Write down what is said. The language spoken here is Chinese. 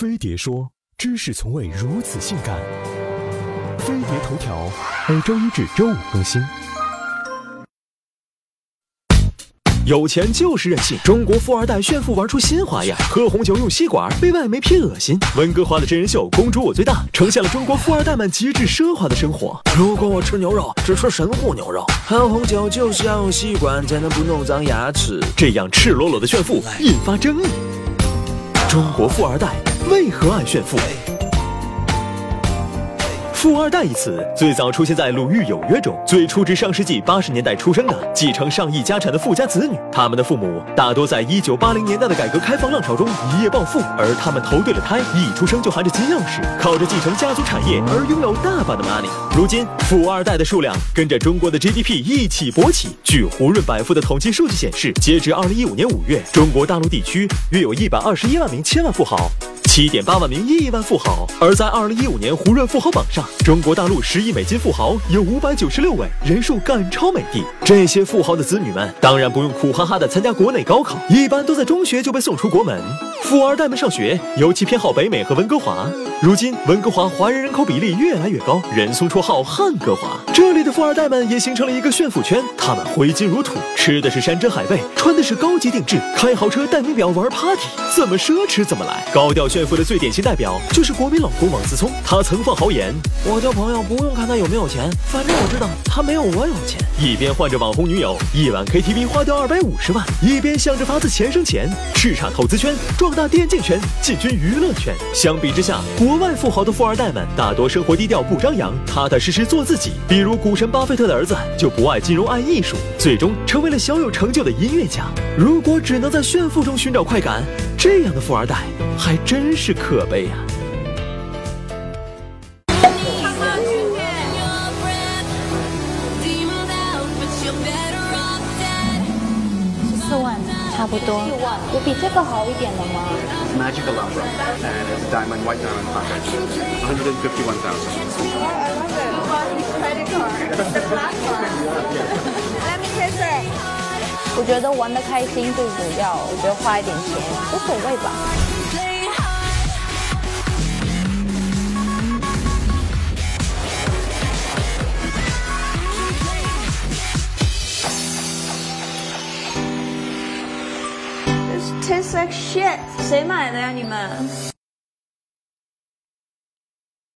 飞碟说：“知识从未如此性感。”飞碟头条，每周一至周五更新。有钱就是任性，中国富二代炫富玩出新花样，喝红酒用吸管被外媒批恶心。温哥华的真人秀《公主我最大》呈现了中国富二代们极致奢华的生活。如果我吃牛肉，只吃神户牛肉。喝红酒就是要用吸管才能不弄脏牙齿。这样赤裸裸的炫富引发争议。中国富二代为何爱炫富？富二代一词最早出现在《鲁豫有约》中，最初指上世纪八十年代出生的继承上亿家产的富家子女，他们的父母大多在一九八零年代的改革开放浪潮中一夜暴富，而他们投对了胎，一出生就含着金钥匙，靠着继承家族产业而拥有大把的 money。如今，富二代的数量跟着中国的 GDP 一起勃起。据胡润百富的统计数据显示，截至二零一五年五月，中国大陆地区约有一百二十一万名千万富豪。七点八万名亿万富豪，而在二零一五年胡润富豪榜上，中国大陆十亿美金富豪有五百九十六位，人数赶超美帝。这些富豪的子女们当然不用苦哈哈的参加国内高考，一般都在中学就被送出国门。富二代们上学尤其偏好北美和温哥华。如今温哥华华人人口比例越来越高，人送绰号“汉哥华”。这里的富二代们也形成了一个炫富圈，他们挥金如土，吃的是山珍海味，穿的是高级定制，开豪车戴名表玩 party，怎么奢侈怎么来，高调炫。富的最典型代表就是国民老公王思聪，他曾放豪言：“我交朋友不用看他有没有钱，反正我知道他没有我有钱。”一边换着网红女友，一晚 KTV 花掉二百五十万，一边想着法子钱生钱，叱咤投资圈，壮大电竞圈，进军娱乐圈。相比之下，国外富豪的富二代们大多生活低调，不张扬，踏踏实实做自己。比如股神巴菲特的儿子就不爱金融，爱艺术，最终成为了小有成就的音乐家。如果只能在炫富中寻找快感，这样的富二代还真是可悲啊！差不多。有比这个好一点的吗 Magical Umbra and it's diamond white diamond package. 151,000. Let me kiss her. 我觉得玩的开心最主要，我觉得花一点钱无所谓吧。tastes like shit. 谁买的呀？你们？